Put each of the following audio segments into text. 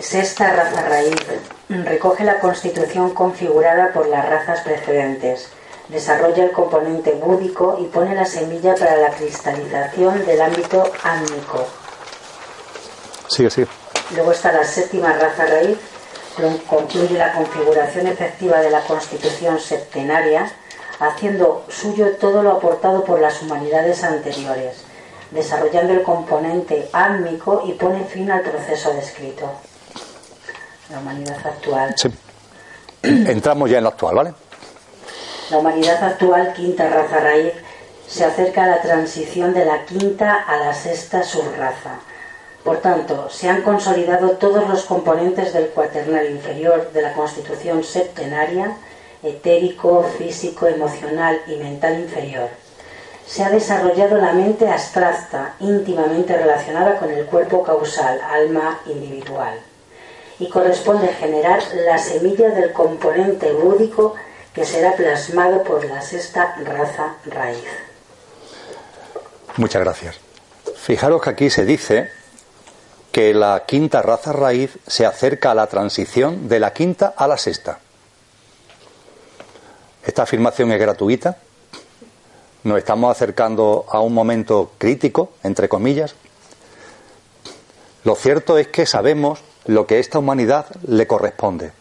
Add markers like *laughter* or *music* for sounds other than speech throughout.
Sexta raza raíz. Recoge la constitución configurada por las razas precedentes. Desarrolla el componente búdico y pone la semilla para la cristalización del ámbito ámnico. Sigue, sigue. Luego está la séptima raza raíz. Concluye la configuración efectiva de la constitución septenaria, haciendo suyo todo lo aportado por las humanidades anteriores, desarrollando el componente álmico y pone fin al proceso descrito la humanidad actual. Sí. Entramos ya en lo actual, ¿vale? La humanidad actual, quinta raza raíz, se acerca a la transición de la quinta a la sexta subraza. Por tanto, se han consolidado todos los componentes del cuaternal inferior de la constitución septenaria, etérico, físico, emocional y mental inferior. Se ha desarrollado la mente abstracta, íntimamente relacionada con el cuerpo causal, alma individual y corresponde generar la semilla del componente búdico que será plasmado por la sexta raza raíz. Muchas gracias. Fijaros que aquí se dice que la quinta raza raíz se acerca a la transición de la quinta a la sexta. Esta afirmación es gratuita. Nos estamos acercando a un momento crítico, entre comillas. Lo cierto es que sabemos lo que a esta humanidad le corresponde.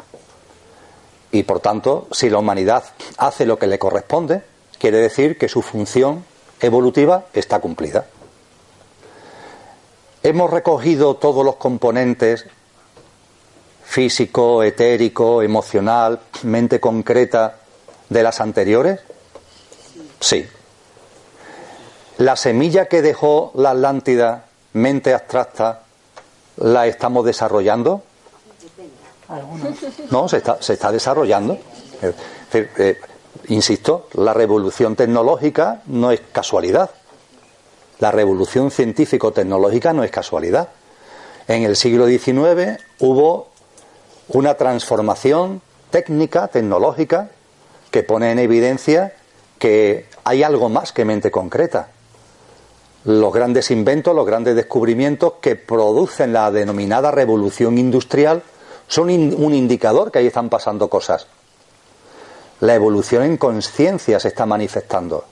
Y por tanto, si la humanidad hace lo que le corresponde, quiere decir que su función evolutiva está cumplida. Hemos recogido todos los componentes físico, etérico, emocional, mente concreta de las anteriores? Sí. La semilla que dejó la Atlántida, mente abstracta, la estamos desarrollando? No, se está, se está desarrollando. Eh, insisto, la revolución tecnológica no es casualidad. La revolución científico-tecnológica no es casualidad. En el siglo XIX hubo una transformación técnica, tecnológica, que pone en evidencia que hay algo más que mente concreta los grandes inventos, los grandes descubrimientos que producen la denominada revolución industrial son un indicador que ahí están pasando cosas. La evolución en conciencia se está manifestando.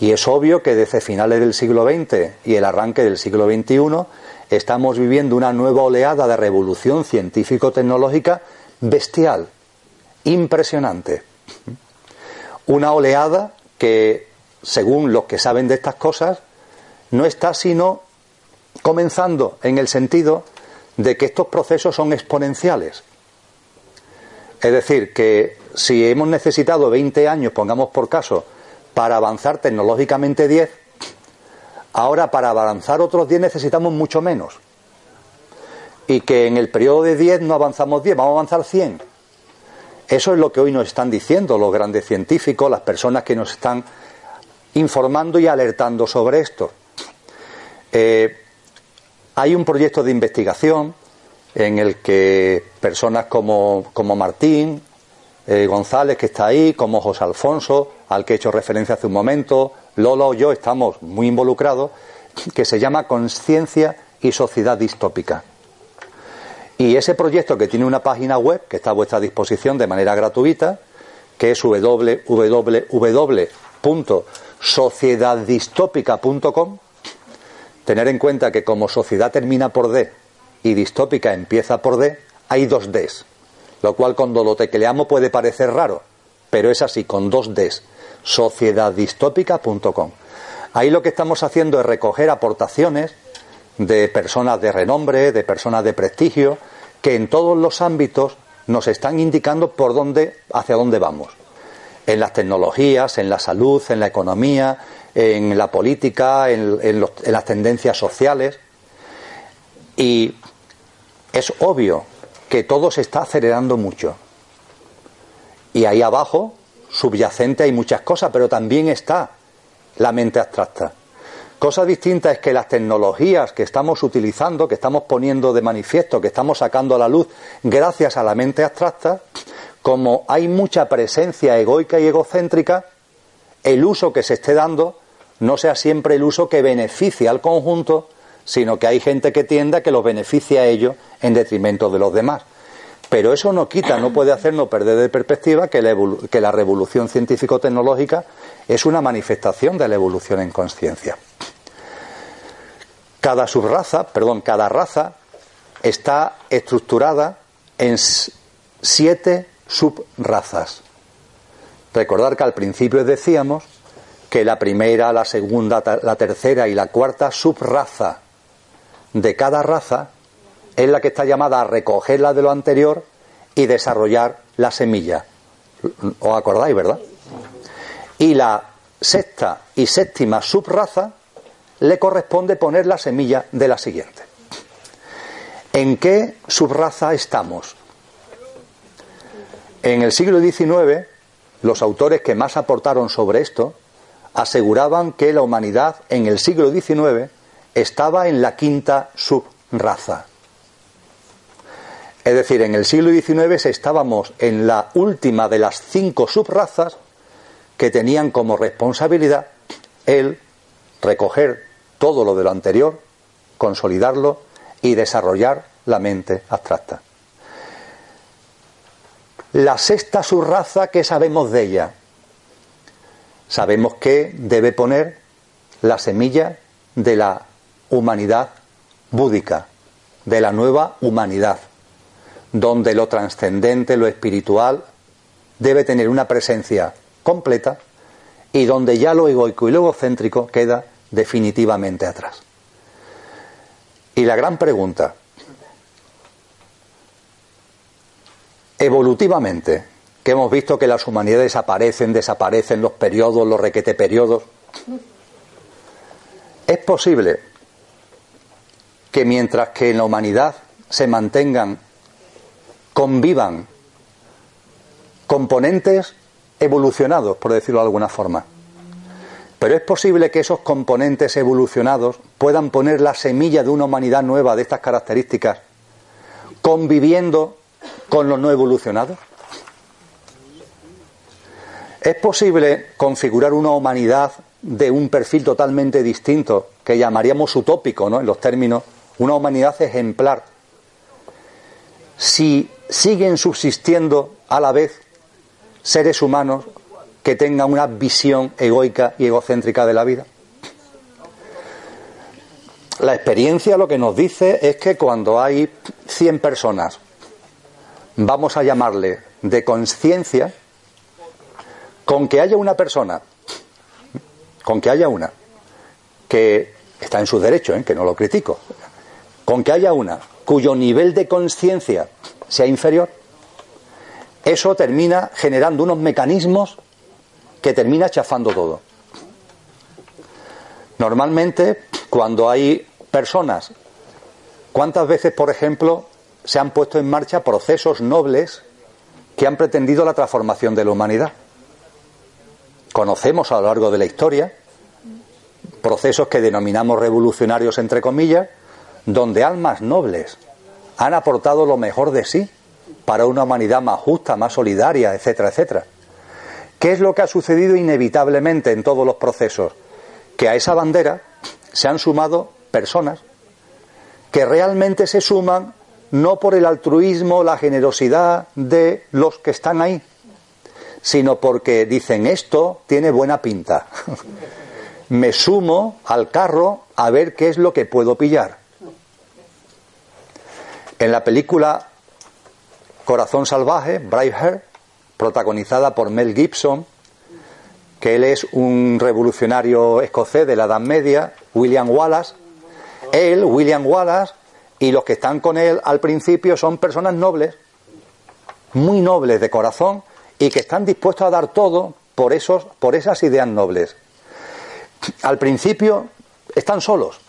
Y es obvio que desde finales del siglo XX y el arranque del siglo XXI estamos viviendo una nueva oleada de revolución científico-tecnológica bestial, impresionante. Una oleada que, según los que saben de estas cosas, no está sino comenzando en el sentido de que estos procesos son exponenciales. Es decir, que si hemos necesitado 20 años, pongamos por caso, para avanzar tecnológicamente 10, ahora para avanzar otros 10 necesitamos mucho menos. Y que en el periodo de 10 no avanzamos 10, vamos a avanzar 100. Eso es lo que hoy nos están diciendo los grandes científicos, las personas que nos están informando y alertando sobre esto. Eh, hay un proyecto de investigación en el que personas como, como Martín eh, González, que está ahí, como José Alfonso, al que he hecho referencia hace un momento, Lolo y yo estamos muy involucrados, que se llama Conciencia y Sociedad Distópica. Y ese proyecto que tiene una página web que está a vuestra disposición de manera gratuita, que es www.sociedaddistópica.com, tener en cuenta que como sociedad termina por D y distópica empieza por D, hay dos Ds, lo cual cuando lo tecleamos puede parecer raro, pero es así, con dos Ds, sociedaddistópica.com. Ahí lo que estamos haciendo es recoger aportaciones de personas de renombre, de personas de prestigio, que en todos los ámbitos nos están indicando por dónde, hacia dónde vamos. En las tecnologías, en la salud, en la economía, en la política, en, en las tendencias sociales. Y es obvio que todo se está acelerando mucho. Y ahí abajo, subyacente, hay muchas cosas, pero también está la mente abstracta. Cosa distinta es que las tecnologías que estamos utilizando, que estamos poniendo de manifiesto, que estamos sacando a la luz gracias a la mente abstracta, como hay mucha presencia egoica y egocéntrica, el uso que se esté dando no sea siempre el uso que beneficie al conjunto, sino que hay gente que tienda que los beneficie a ellos en detrimento de los demás. Pero eso no quita, no puede hacernos perder de perspectiva que la, que la revolución científico-tecnológica es una manifestación de la evolución en conciencia. Cada subraza, perdón, cada raza está estructurada en siete subrazas. Recordar que al principio decíamos que la primera, la segunda, la tercera y la cuarta subraza de cada raza es la que está llamada a recoger la de lo anterior y desarrollar la semilla. ¿Os acordáis, verdad? Y la sexta y séptima subraza le corresponde poner la semilla de la siguiente. ¿En qué subraza estamos? En el siglo XIX, los autores que más aportaron sobre esto aseguraban que la humanidad en el siglo XIX estaba en la quinta subraza. Es decir, en el siglo XIX estábamos en la última de las cinco subrazas que tenían como responsabilidad el recoger todo lo de lo anterior, consolidarlo y desarrollar la mente abstracta. La sexta subraza, ¿qué sabemos de ella? Sabemos que debe poner la semilla de la humanidad búdica, de la nueva humanidad, donde lo trascendente, lo espiritual, debe tener una presencia completa y donde ya lo egoico y lo egocéntrico queda definitivamente atrás. Y la gran pregunta, evolutivamente, que hemos visto que las humanidades aparecen, desaparecen, los periodos, los requete periodos, ¿es posible que mientras que en la humanidad se mantengan, convivan componentes evolucionados, por decirlo de alguna forma. Pero es posible que esos componentes evolucionados puedan poner la semilla de una humanidad nueva de estas características, conviviendo con los no evolucionados. ¿Es posible configurar una humanidad de un perfil totalmente distinto, que llamaríamos utópico, ¿no? En los términos una humanidad ejemplar, si siguen subsistiendo a la vez seres humanos que tengan una visión egoica y egocéntrica de la vida? La experiencia lo que nos dice es que cuando hay 100 personas, vamos a llamarle de conciencia, con que haya una persona, con que haya una, que está en su derecho, ¿eh? que no lo critico, con que haya una cuyo nivel de conciencia sea inferior, eso termina generando unos mecanismos que termina chafando todo. Normalmente, cuando hay personas, ¿cuántas veces, por ejemplo, se han puesto en marcha procesos nobles que han pretendido la transformación de la humanidad? Conocemos a lo largo de la historia procesos que denominamos revolucionarios, entre comillas, donde almas nobles han aportado lo mejor de sí para una humanidad más justa, más solidaria, etcétera, etcétera. ¿Qué es lo que ha sucedido inevitablemente en todos los procesos? Que a esa bandera se han sumado personas que realmente se suman no por el altruismo, la generosidad de los que están ahí, sino porque dicen esto tiene buena pinta. *laughs* Me sumo al carro a ver qué es lo que puedo pillar. En la película Corazón Salvaje, Braveheart, protagonizada por Mel Gibson, que él es un revolucionario escocés de la Edad Media, William Wallace, él, William Wallace, y los que están con él al principio son personas nobles, muy nobles de corazón y que están dispuestos a dar todo por, esos, por esas ideas nobles. Al principio están solos,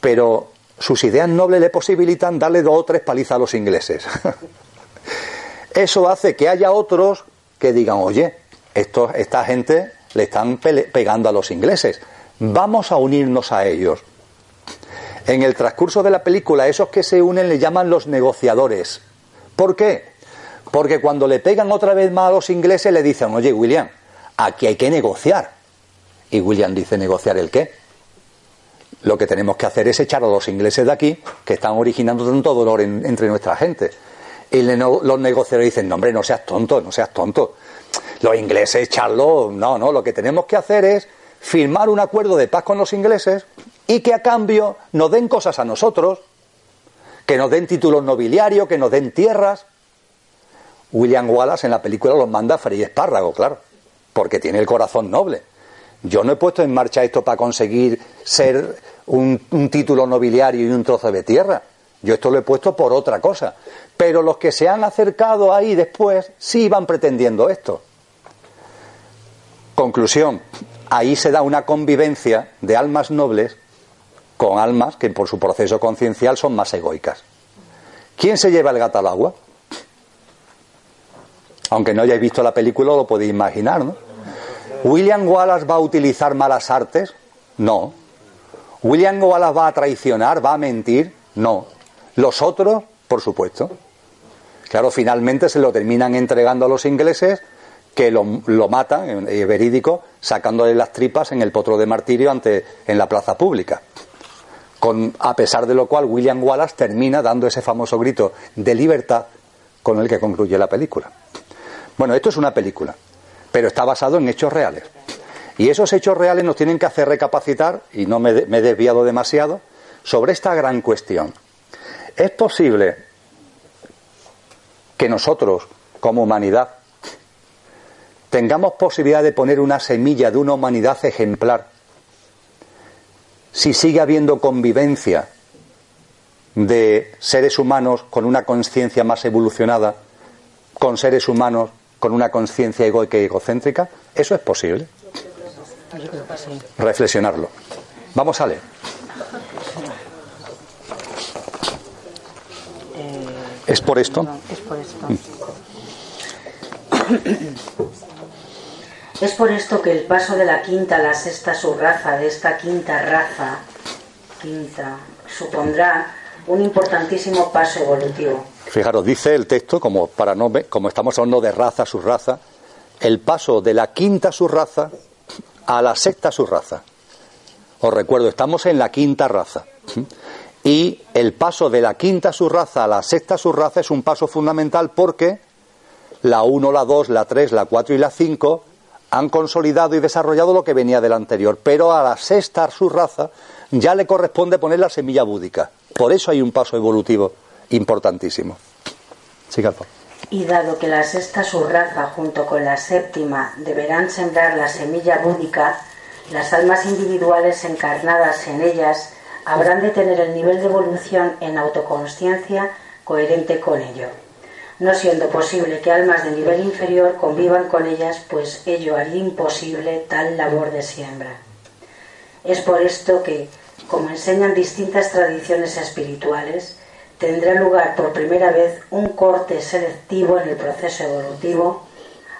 pero sus ideas nobles le posibilitan darle dos o tres palizas a los ingleses. *laughs* Eso hace que haya otros que digan, oye, esta gente le están pegando a los ingleses, vamos a unirnos a ellos. En el transcurso de la película, esos que se unen le llaman los negociadores. ¿Por qué? Porque cuando le pegan otra vez más a los ingleses le dicen, oye William, aquí hay que negociar. Y William dice, ¿negociar el qué? Lo que tenemos que hacer es echar a los ingleses de aquí, que están originando tanto dolor entre nuestra gente. Y los negociadores dicen, no hombre, no seas tonto, no seas tonto. Los ingleses echarlo, no, no, lo que tenemos que hacer es firmar un acuerdo de paz con los ingleses y que a cambio nos den cosas a nosotros, que nos den títulos nobiliarios, que nos den tierras. William Wallace en la película los manda a Frey Espárrago, claro, porque tiene el corazón noble. Yo no he puesto en marcha esto para conseguir ser un, título nobiliario y un trozo de tierra. Yo esto lo he puesto por otra cosa. Pero los que se han acercado ahí después sí van pretendiendo esto. Conclusión, ahí se da una convivencia de almas nobles con almas que por su proceso conciencial son más egoicas. ¿Quién se lleva el gato al agua? Aunque no hayáis visto la película, lo podéis imaginar, ¿no? ¿William Wallace va a utilizar malas artes? No. ¿William Wallace va a traicionar? ¿Va a mentir? No. ¿Los otros? Por supuesto. Claro, finalmente se lo terminan entregando a los ingleses que lo, matan, eh, verídico, sacándole las tripas en el potro de martirio ante, en la plaza pública. Con, a pesar de lo cual, William Wallace termina dando ese famoso grito de libertad con el que concluye la película. Bueno, esto es una película, pero está basado en hechos reales. Y esos hechos reales nos tienen que hacer recapacitar, y no me, me he desviado demasiado, sobre esta gran cuestión. ¿Es posible que nosotros, como humanidad, tengamos posibilidad de poner una semilla de una humanidad ejemplar si sigue habiendo convivencia de seres humanos con una conciencia más evolucionada, con seres humanos con una conciencia egoica y egocéntrica? ¿Eso es posible? Reflexionarlo. Vamos a leer. ¿Es por esto? es por esto. Es por esto que el paso de la quinta a la sexta subraza de esta quinta raza, quinta, supondrá un importantísimo paso evolutivo. Fijaros, dice el texto, como, para no, como estamos hablando de raza, subraza, el paso de la quinta subraza a la sexta subraza. Os recuerdo, estamos en la quinta raza. Y el paso de la quinta subraza a la sexta subraza es un paso fundamental porque la 1, la 2, la 3, la 4 y la 5 han consolidado y desarrollado lo que venía del anterior, pero a la sexta subraza ya le corresponde poner la semilla búdica. Por eso hay un paso evolutivo importantísimo. Siga, Y dado que la sexta subraza junto con la séptima deberán sembrar la semilla búdica, las almas individuales encarnadas en ellas habrán de tener el nivel de evolución en autoconsciencia coherente con ello no siendo posible que almas de nivel inferior convivan con ellas, pues ello haría imposible tal labor de siembra. Es por esto que, como enseñan distintas tradiciones espirituales, tendrá lugar por primera vez un corte selectivo en el proceso evolutivo,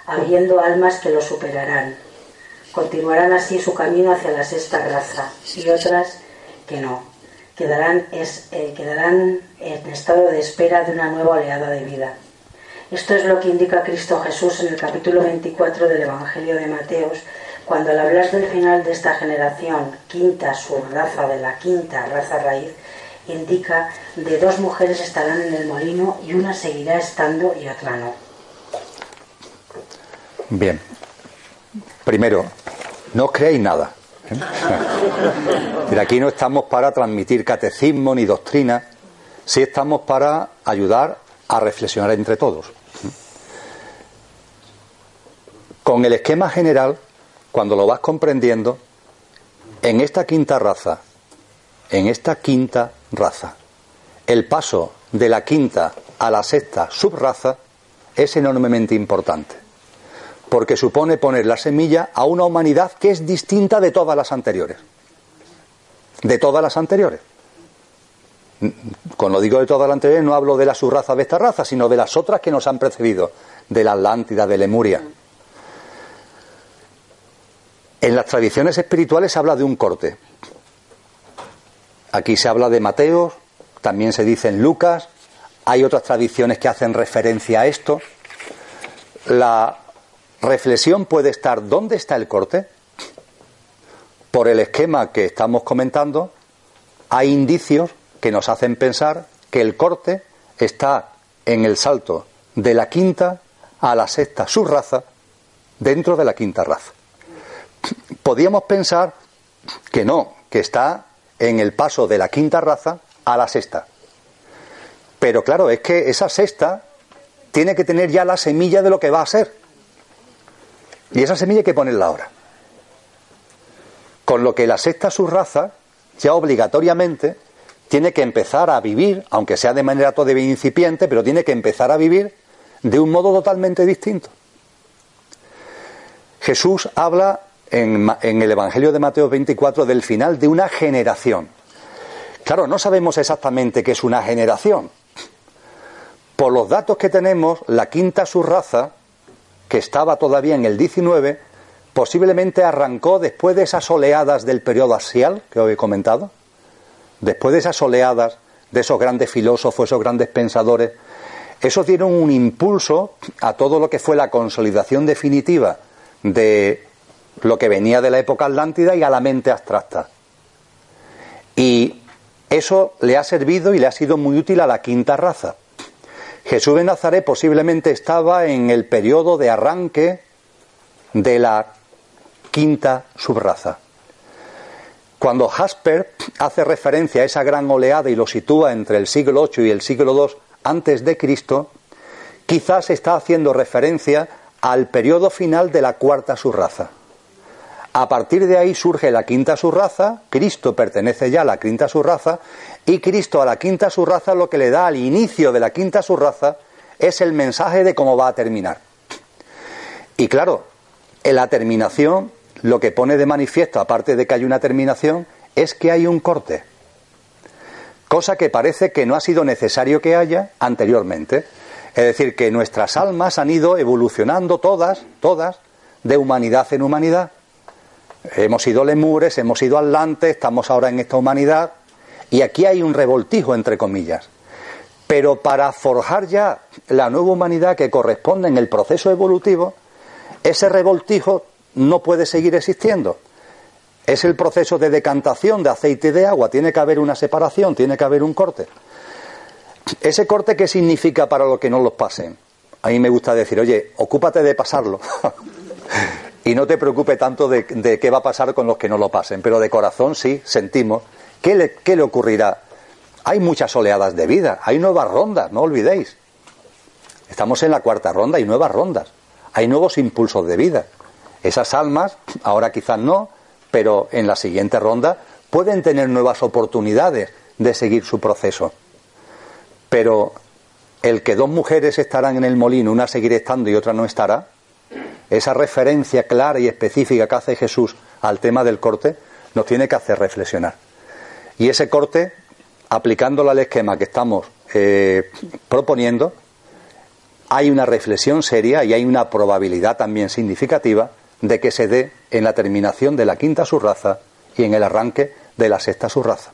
habiendo almas que lo superarán. Continuarán así su camino hacia la sexta raza y otras que no. Quedarán, eh, quedarán en estado de espera de una nueva oleada de vida. Esto es lo que indica Cristo Jesús en el capítulo 24 del Evangelio de Mateos, cuando al hablar del final de esta generación, quinta subraza de la quinta raza raíz, indica de dos mujeres estarán en el molino y una seguirá estando y otra no. Bien. Primero, no creéis nada. ¿Eh? aquí no estamos para transmitir catecismo ni doctrina, sí estamos para ayudar a reflexionar entre todos. Con el esquema general, cuando lo vas comprendiendo, en esta quinta raza, en esta quinta raza, el paso de la quinta a la sexta subraza es enormemente importante, porque supone poner la semilla a una humanidad que es distinta de todas las anteriores. De todas las anteriores. Cuando digo de todas las anteriores no hablo de la subraza de esta raza, sino de las otras que nos han precedido, de la Atlántida, de Lemuria. En las tradiciones espirituales se habla de un corte. Aquí se habla de Mateo, también se dice en Lucas, hay otras tradiciones que hacen referencia a esto. La reflexión puede estar, ¿dónde está el corte? Por el esquema que estamos comentando, hay indicios que nos hacen pensar que el corte está en el salto de la quinta a la sexta subraza dentro de la quinta raza. Podríamos pensar que no, que está en el paso de la quinta raza a la sexta. Pero claro, es que esa sexta tiene que tener ya la semilla de lo que va a ser. Y esa semilla hay que ponerla ahora. Con lo que la sexta subraza ya obligatoriamente tiene que empezar a vivir, aunque sea de manera todavía incipiente, pero tiene que empezar a vivir de un modo totalmente distinto. Jesús habla en, el Evangelio de Mateo 24 del final de una generación. Claro, no sabemos exactamente qué es una generación. Por los datos que tenemos, la quinta subraza, que estaba todavía en el 19, posiblemente arrancó después de esas oleadas del periodo axial que os he comentado, después de esas oleadas de esos grandes filósofos, esos grandes pensadores, esos dieron un impulso a todo lo que fue la consolidación definitiva de lo que venía de la época atlántida y a la mente abstracta. Y eso le ha servido y le ha sido muy útil a la quinta raza. Jesús de Nazaret posiblemente estaba en el periodo de arranque de la quinta subraza. Cuando Jasper hace referencia a esa gran oleada y lo sitúa entre el siglo VIII y el siglo II antes de Cristo, quizás está haciendo referencia al periodo final de la cuarta subraza. A partir de ahí surge la quinta subraza, Cristo pertenece ya a la quinta subraza, y Cristo a la quinta subraza lo que le da al inicio de la quinta subraza es el mensaje de cómo va a terminar. Y claro, en la terminación lo que pone de manifiesto, aparte de que hay una terminación, es que hay un corte. Cosa que parece que no ha sido necesario que haya anteriormente. Es decir, que nuestras almas han ido evolucionando todas, todas, de humanidad en humanidad. Hemos sido lemures, hemos sido atlantes, estamos ahora en esta humanidad y aquí hay un revoltijo entre comillas. Pero para forjar ya la nueva humanidad que corresponde en el proceso evolutivo, ese revoltijo no puede seguir existiendo. Es el proceso de decantación de aceite y de agua, tiene que haber una separación, tiene que haber un corte. ¿Ese corte qué significa para los que no los pasen? A mí me gusta decir, oye, ocúpate de pasarlo. *laughs* y no te preocupes tanto de, qué va a pasar con los que no lo pasen, pero de corazón sí, sentimos. ¿Qué le, ¿Qué le ocurrirá? Hay muchas oleadas de vida, hay nuevas rondas, no olvidéis. Estamos en la cuarta ronda, hay nuevas rondas, hay nuevos impulsos de vida. Esas almas, ahora quizás no, pero en la siguiente ronda pueden tener nuevas oportunidades de seguir su proceso. Pero el que dos mujeres estarán en el molino, una seguirá estando y otra no estará, esa referencia clara y específica que hace Jesús al tema del corte, nos tiene que hacer reflexionar. Y ese corte, aplicándolo al esquema que estamos eh, proponiendo, hay una reflexión seria y hay una probabilidad también significativa de que se dé en la terminación de la quinta subraza y en el arranque de la sexta subraza.